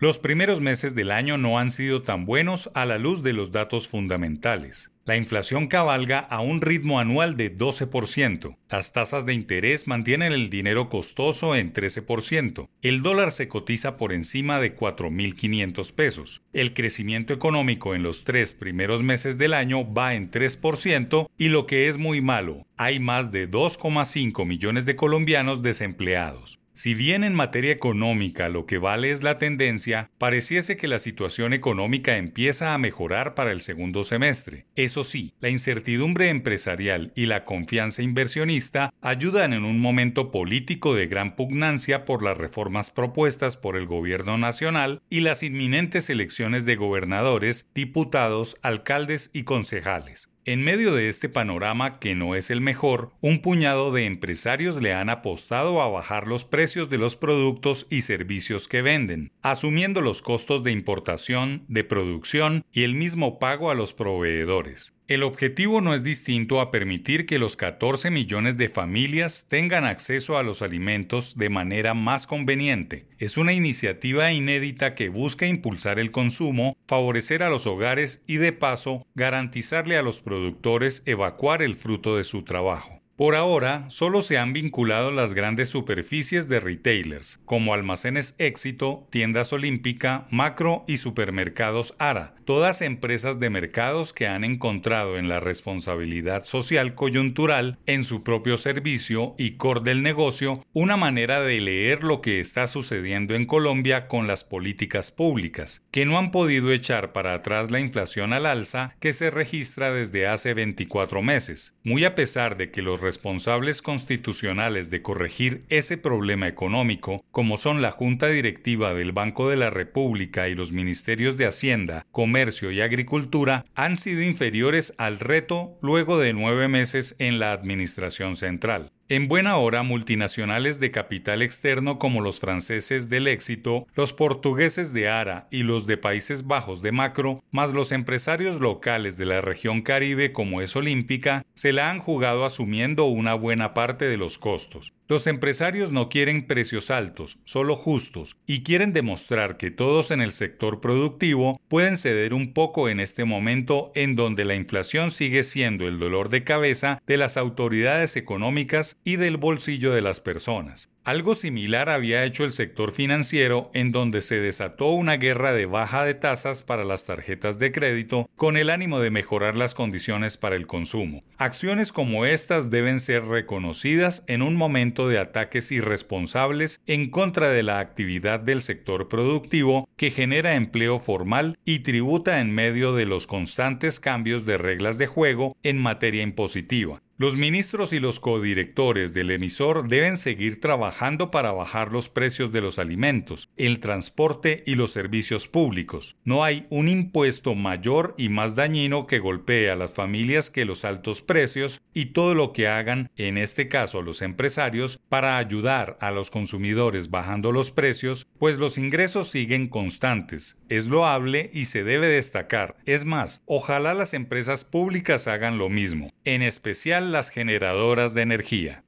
Los primeros meses del año no han sido tan buenos a la luz de los datos fundamentales. La inflación cabalga a un ritmo anual de 12%. Las tasas de interés mantienen el dinero costoso en 13%. El dólar se cotiza por encima de 4.500 pesos. El crecimiento económico en los tres primeros meses del año va en 3% y lo que es muy malo, hay más de 2,5 millones de colombianos desempleados. Si bien en materia económica lo que vale es la tendencia, pareciese que la situación económica empieza a mejorar para el segundo semestre. Eso sí, la incertidumbre empresarial y la confianza inversionista ayudan en un momento político de gran pugnancia por las reformas propuestas por el gobierno nacional y las inminentes elecciones de gobernadores, diputados, alcaldes y concejales. En medio de este panorama que no es el mejor, un puñado de empresarios le han apostado a bajar los precios de los productos y servicios que venden, asumiendo los costos de importación, de producción y el mismo pago a los proveedores. El objetivo no es distinto a permitir que los 14 millones de familias tengan acceso a los alimentos de manera más conveniente. Es una iniciativa inédita que busca impulsar el consumo, favorecer a los hogares y de paso garantizarle a los productores evacuar el fruto de su trabajo. Por ahora, solo se han vinculado las grandes superficies de retailers, como Almacenes Éxito, Tiendas Olímpica, Macro y Supermercados ARA, todas empresas de mercados que han encontrado en la responsabilidad social coyuntural en su propio servicio y core del negocio una manera de leer lo que está sucediendo en Colombia con las políticas públicas, que no han podido echar para atrás la inflación al alza que se registra desde hace 24 meses, muy a pesar de que los responsables constitucionales de corregir ese problema económico, como son la Junta Directiva del Banco de la República y los Ministerios de Hacienda, Comercio y Agricultura, han sido inferiores al reto luego de nueve meses en la Administración Central. En buena hora, multinacionales de capital externo como los franceses del éxito, los portugueses de ARA y los de Países Bajos de Macro, más los empresarios locales de la región Caribe como es Olímpica, se la han jugado asumiendo una buena parte de los costos. Los empresarios no quieren precios altos, solo justos, y quieren demostrar que todos en el sector productivo pueden ceder un poco en este momento en donde la inflación sigue siendo el dolor de cabeza de las autoridades económicas y del bolsillo de las personas. Algo similar había hecho el sector financiero en donde se desató una guerra de baja de tasas para las tarjetas de crédito con el ánimo de mejorar las condiciones para el consumo. Acciones como estas deben ser reconocidas en un momento de ataques irresponsables en contra de la actividad del sector productivo que genera empleo formal y tributa en medio de los constantes cambios de reglas de juego en materia impositiva. Los ministros y los codirectores del emisor deben seguir trabajando para bajar los precios de los alimentos, el transporte y los servicios públicos. No hay un impuesto mayor y más dañino que golpee a las familias que los altos precios y todo lo que hagan, en este caso los empresarios, para ayudar a los consumidores bajando los precios, pues los ingresos siguen constantes. Es loable y se debe destacar. Es más, ojalá las empresas públicas hagan lo mismo, en especial las generadoras de energía.